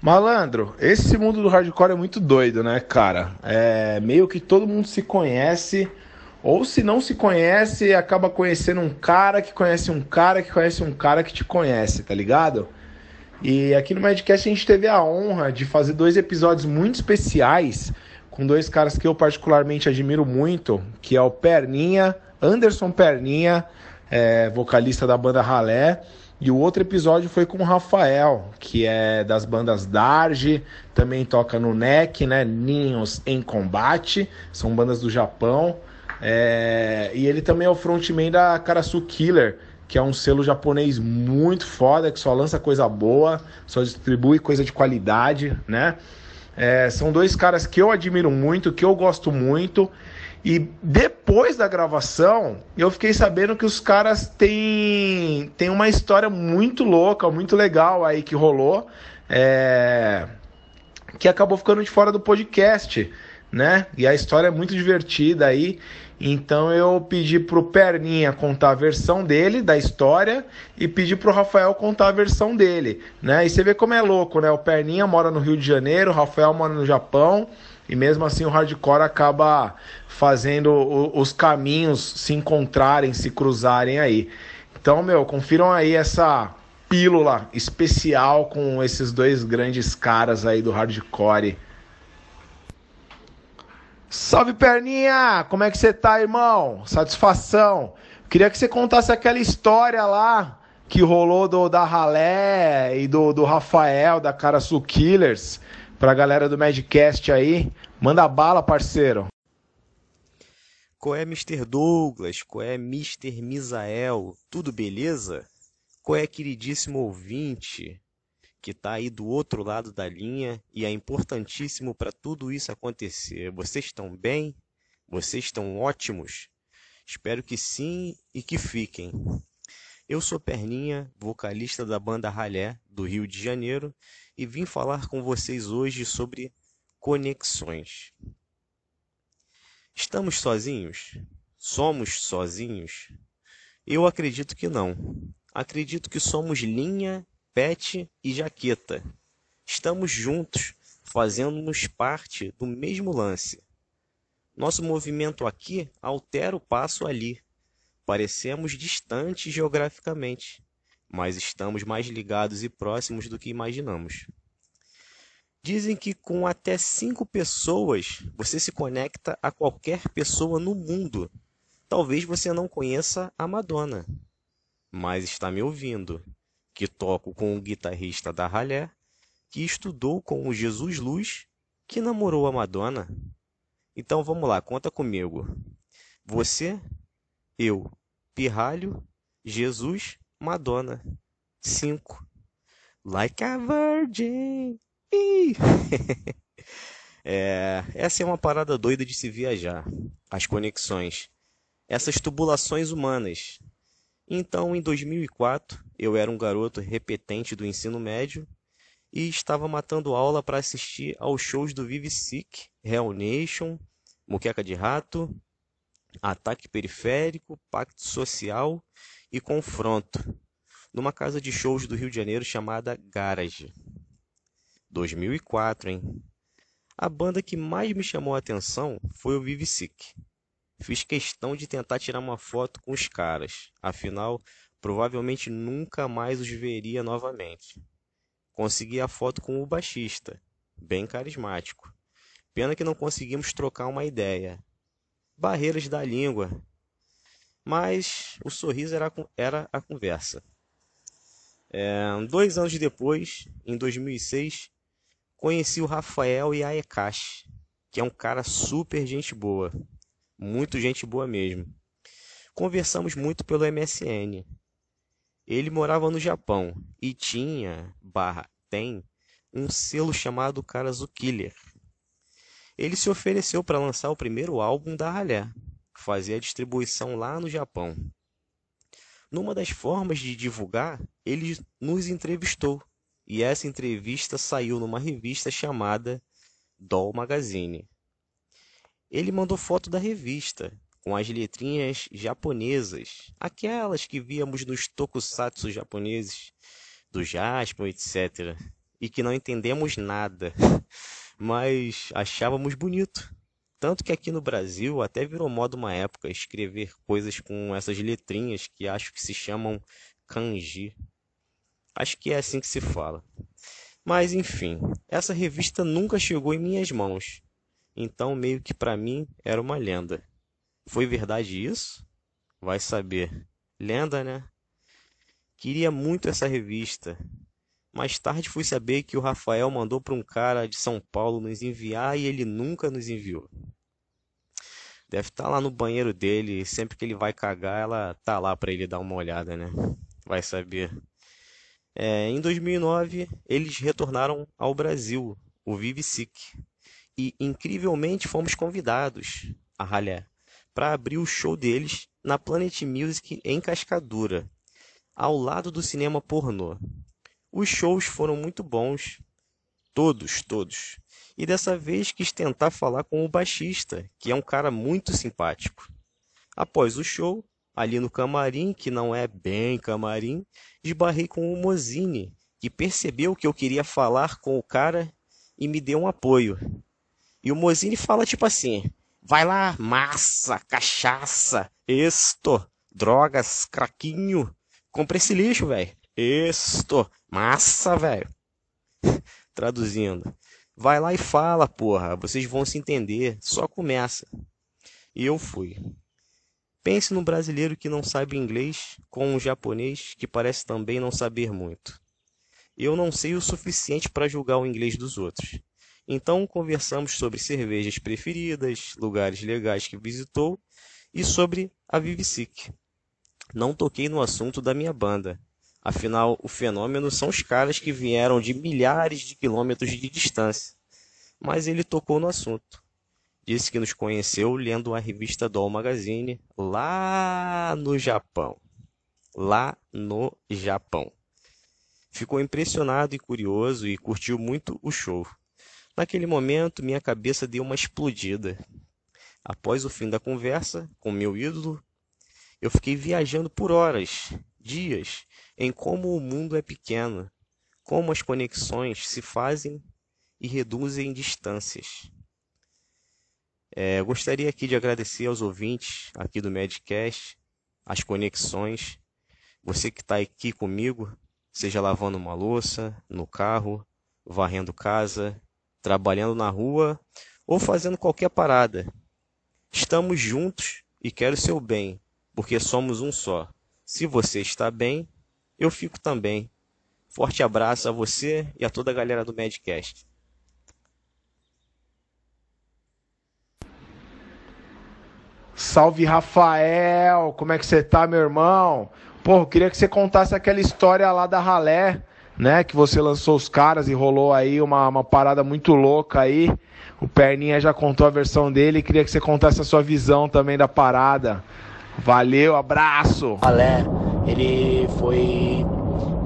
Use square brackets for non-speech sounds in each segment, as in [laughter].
Malandro, esse mundo do hardcore é muito doido, né, cara? É meio que todo mundo se conhece, ou se não se conhece, acaba conhecendo um cara que conhece um cara que conhece um cara que te conhece, tá ligado? E aqui no Madcast a gente teve a honra de fazer dois episódios muito especiais com dois caras que eu particularmente admiro muito, que é o Perninha, Anderson Perninha, é, vocalista da banda Ralé, e o outro episódio foi com o Rafael, que é das bandas Darge, também toca no NEC, né? Ninhos em Combate, são bandas do Japão. É... E ele também é o frontman da Karasu Killer, que é um selo japonês muito foda, que só lança coisa boa, só distribui coisa de qualidade, né? É... São dois caras que eu admiro muito, que eu gosto muito e depois da gravação, eu fiquei sabendo que os caras têm, têm uma história muito louca, muito legal aí que rolou, é... que acabou ficando de fora do podcast, né? E a história é muito divertida aí. Então eu pedi pro Perninha contar a versão dele da história e pedi pro Rafael contar a versão dele, né? E você vê como é louco, né? O Perninha mora no Rio de Janeiro, o Rafael mora no Japão. E mesmo assim o hardcore acaba fazendo os caminhos se encontrarem, se cruzarem aí. Então, meu, confiram aí essa pílula especial com esses dois grandes caras aí do hardcore. Salve perninha! Como é que você tá, irmão? Satisfação. Queria que você contasse aquela história lá que rolou do da Ralé e do, do Rafael da Carasu Killers pra galera do Madcast aí. Manda bala, parceiro. Qual é Mr. Douglas? Qual é Mr. Misael? Tudo beleza? Qual é queridíssimo ouvinte que está aí do outro lado da linha e é importantíssimo para tudo isso acontecer? Vocês estão bem? Vocês estão ótimos? Espero que sim e que fiquem. Eu sou Perninha, vocalista da banda Ralé do Rio de Janeiro e vim falar com vocês hoje sobre conexões. Estamos sozinhos? Somos sozinhos? Eu acredito que não. Acredito que somos linha, pet e jaqueta. Estamos juntos, fazendo-nos parte do mesmo lance. Nosso movimento aqui altera o passo ali. Parecemos distantes geograficamente, mas estamos mais ligados e próximos do que imaginamos. Dizem que com até cinco pessoas você se conecta a qualquer pessoa no mundo. Talvez você não conheça a Madonna, mas está me ouvindo, que toco com o guitarrista da Ralé, que estudou com o Jesus Luz, que namorou a Madonna. Então vamos lá, conta comigo. Você, eu, Pirralho, Jesus, Madonna. Cinco. Like a Virgin. [laughs] é, essa é uma parada doida de se viajar. As conexões. Essas tubulações humanas. Então, em 2004, eu era um garoto repetente do ensino médio e estava matando aula para assistir aos shows do Vive Sick, Real Nation, Muqueca de Rato, Ataque Periférico, Pacto Social e Confronto, numa casa de shows do Rio de Janeiro chamada Garage. 2004, hein? A banda que mais me chamou a atenção foi o Vive Sick. Fiz questão de tentar tirar uma foto com os caras, afinal, provavelmente nunca mais os veria novamente. Consegui a foto com o baixista, bem carismático. Pena que não conseguimos trocar uma ideia. Barreiras da língua. Mas o sorriso era, era a conversa. É, dois anos depois, em 2006, Conheci o Rafael Yaekashi, que é um cara super gente boa. Muito gente boa mesmo. Conversamos muito pelo MSN. Ele morava no Japão e tinha, barra, tem, um selo chamado Karazu Killer. Ele se ofereceu para lançar o primeiro álbum da Ralé, fazer a distribuição lá no Japão. Numa das formas de divulgar, ele nos entrevistou e essa entrevista saiu numa revista chamada Doll Magazine. Ele mandou foto da revista, com as letrinhas japonesas, aquelas que víamos nos tokusatsu japoneses, do Jasper, etc. e que não entendemos nada, [laughs] mas achávamos bonito. Tanto que aqui no Brasil até virou moda uma época escrever coisas com essas letrinhas que acho que se chamam kanji. Acho que é assim que se fala. Mas enfim, essa revista nunca chegou em minhas mãos. Então meio que para mim era uma lenda. Foi verdade isso? Vai saber. Lenda, né? Queria muito essa revista. Mais tarde fui saber que o Rafael mandou para um cara de São Paulo nos enviar e ele nunca nos enviou. Deve estar tá lá no banheiro dele, sempre que ele vai cagar, ela tá lá para ele dar uma olhada, né? Vai saber. É, em 2009, eles retornaram ao Brasil, o Vive Sick, e incrivelmente fomos convidados a ralé para abrir o show deles na Planet Music em Cascadura, ao lado do cinema pornô. Os shows foram muito bons, todos, todos. E dessa vez quis tentar falar com o baixista, que é um cara muito simpático. Após o show, ali no camarim, que não é bem camarim, esbarrei com o Mozini, que percebeu que eu queria falar com o cara e me deu um apoio. E o Mozini fala tipo assim: Vai lá, massa, cachaça, esto, drogas, craquinho. Compre esse lixo, velho. Esto, massa, velho. [laughs] Traduzindo. Vai lá e fala, porra. Vocês vão se entender. Só começa. E eu fui. Pense no brasileiro que não sabe inglês com um japonês que parece também não saber muito. Eu não sei o suficiente para julgar o inglês dos outros. Então conversamos sobre cervejas preferidas, lugares legais que visitou e sobre a Vivisic. Não toquei no assunto da minha banda. Afinal, o fenômeno são os caras que vieram de milhares de quilômetros de distância. Mas ele tocou no assunto. Disse que nos conheceu lendo a revista Doll Magazine lá no Japão. Lá no Japão. Ficou impressionado e curioso e curtiu muito o show. Naquele momento, minha cabeça deu uma explodida. Após o fim da conversa com meu ídolo, eu fiquei viajando por horas, dias, em como o mundo é pequeno, como as conexões se fazem e reduzem distâncias. É, gostaria aqui de agradecer aos ouvintes aqui do Medcast, as conexões, você que está aqui comigo, seja lavando uma louça, no carro, varrendo casa, trabalhando na rua ou fazendo qualquer parada. Estamos juntos e quero seu bem, porque somos um só. Se você está bem, eu fico também. Forte abraço a você e a toda a galera do Medcast. Salve Rafael, como é que você tá, meu irmão? Pô, eu queria que você contasse aquela história lá da ralé né? Que você lançou os caras e rolou aí uma, uma parada muito louca aí. O Perninha já contou a versão dele. Queria que você contasse a sua visão também da parada. Valeu, abraço! Alé, ele foi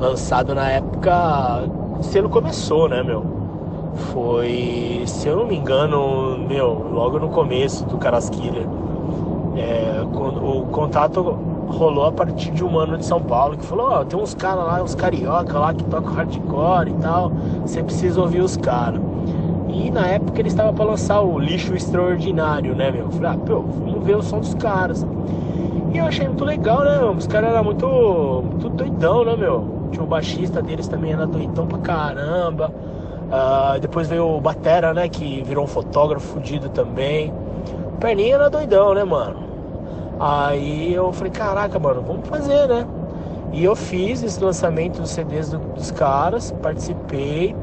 lançado na época. Se ele começou, né, meu? Foi, se eu não me engano, meu, logo no começo do Carasquilha. É, o contato rolou a partir de um mano de São Paulo que falou, ó, oh, tem uns caras lá, uns carioca lá que tocam hardcore e tal, você precisa ouvir os caras. E na época ele estava para lançar o Lixo Extraordinário, né, meu? Eu falei, ah, pô, vamos ver o som dos caras. E eu achei muito legal, né, meu? Os caras eram muito, muito doidão, né, meu? Tinha o baixista deles também era doidão pra caramba. Uh, depois veio o Batera, né, que virou um fotógrafo fudido também. Perninha era doidão, né, mano? Aí eu falei, caraca, mano, vamos fazer, né? E eu fiz esse lançamento dos CDs do, dos caras, participei,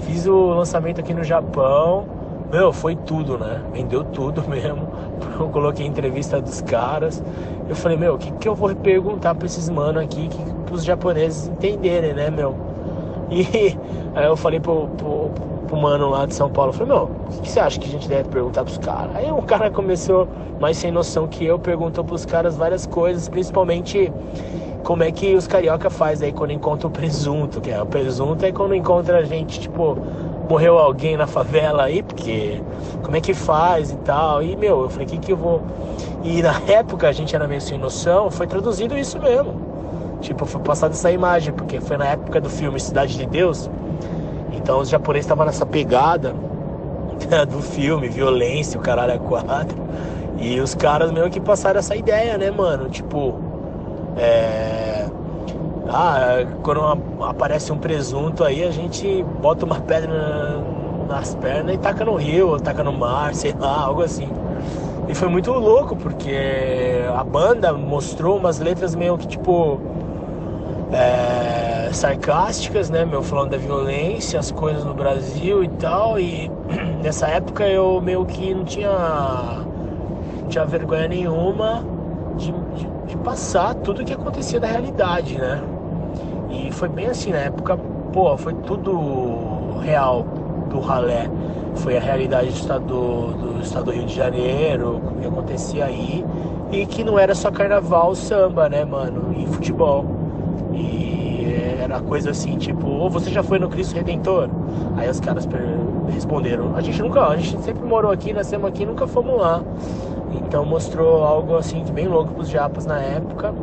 fiz o lançamento aqui no Japão. Meu, foi tudo, né? Vendeu tudo [laughs] mesmo. [laughs] Eu coloquei entrevista dos caras. Eu falei, meu, o que, que eu vou perguntar pra esses mano aqui, que, pros japoneses entenderem, né, meu? E [laughs] aí eu falei pro, pro, pro mano lá de São Paulo, falei, meu, o que você acha que a gente deve perguntar pros caras? Aí o cara começou, mais sem noção que eu, perguntou pros caras várias coisas, principalmente como é que os carioca faz aí quando encontra o presunto, que é o presunto é quando encontra a gente, tipo, morreu alguém na favela aí, porque como é que faz e tal. E meu, eu falei, o que que eu vou. E na [laughs] época a gente era meio sem noção, foi traduzido isso mesmo. Tipo, foi passada essa imagem, porque foi na época do filme Cidade de Deus Então os japoneses estavam nessa pegada [laughs] do filme, violência, o caralho a quatro. E os caras meio que passaram essa ideia, né, mano? Tipo, é. Ah, quando aparece um presunto aí, a gente bota uma pedra nas pernas e taca no rio, ou taca no mar, sei lá, algo assim. E foi muito louco, porque a banda mostrou umas letras meio que tipo. É, sarcásticas, né, meu, falando da violência, as coisas no Brasil e tal. E [clears throat] nessa época eu meio que não tinha, não tinha vergonha nenhuma passar tudo o que acontecia da realidade, né? E foi bem assim, na época, pô, foi tudo real do ralé. Foi a realidade do estado do, estado do Rio de Janeiro, o que acontecia aí. E que não era só carnaval, samba, né, mano? E futebol. E era coisa assim, tipo, ou você já foi no Cristo Redentor? Aí os caras responderam, a gente nunca, a gente sempre morou aqui, nascemos aqui, nunca fomos lá. Então mostrou algo assim de bem louco pros japas na época.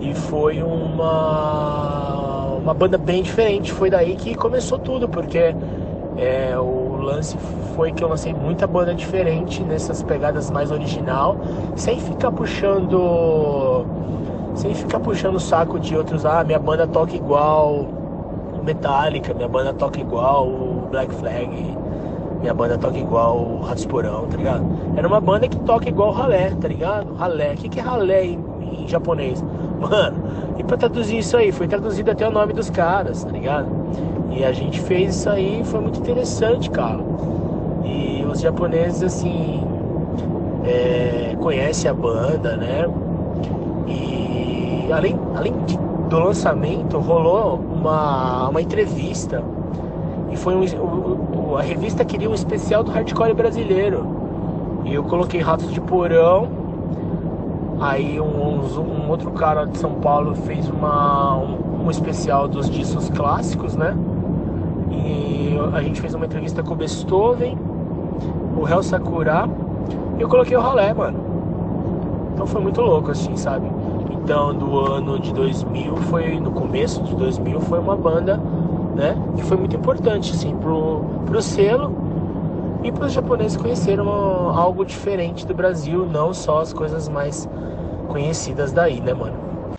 E foi uma, uma banda bem diferente. Foi daí que começou tudo, porque é, o lance foi que eu lancei muita banda diferente nessas pegadas mais original, sem ficar puxando. Sem ficar puxando o saco de outros, ah, minha banda toca igual Metallica, minha banda toca igual Black Flag, minha banda toca igual o Ratos Porão, tá ligado? Era uma banda que toca igual ralé, tá ligado? Ralé. O que, que é ralé em, em japonês? Mano, e pra traduzir isso aí, foi traduzido até o nome dos caras, tá ligado? E a gente fez isso aí, foi muito interessante, cara. E os japoneses, assim, é, conhecem a banda, né? E além, além do lançamento, rolou uma, uma entrevista. E foi um, a revista queria um especial do hardcore brasileiro. E eu coloquei Ratos de Porão Aí um, um, outro cara de São Paulo fez uma, um, um, especial dos discos clássicos, né? E a gente fez uma entrevista com o Beethoven, o Hel Sakura, e eu coloquei o Ralé, mano. Então foi muito louco, assim, sabe? Então, do ano de 2000, foi no começo de 2000, foi uma banda, né? Que foi muito importante, assim, pro, pro selo e para os japoneses conheceram algo diferente do Brasil, não só as coisas mais conhecidas daí, né, mano?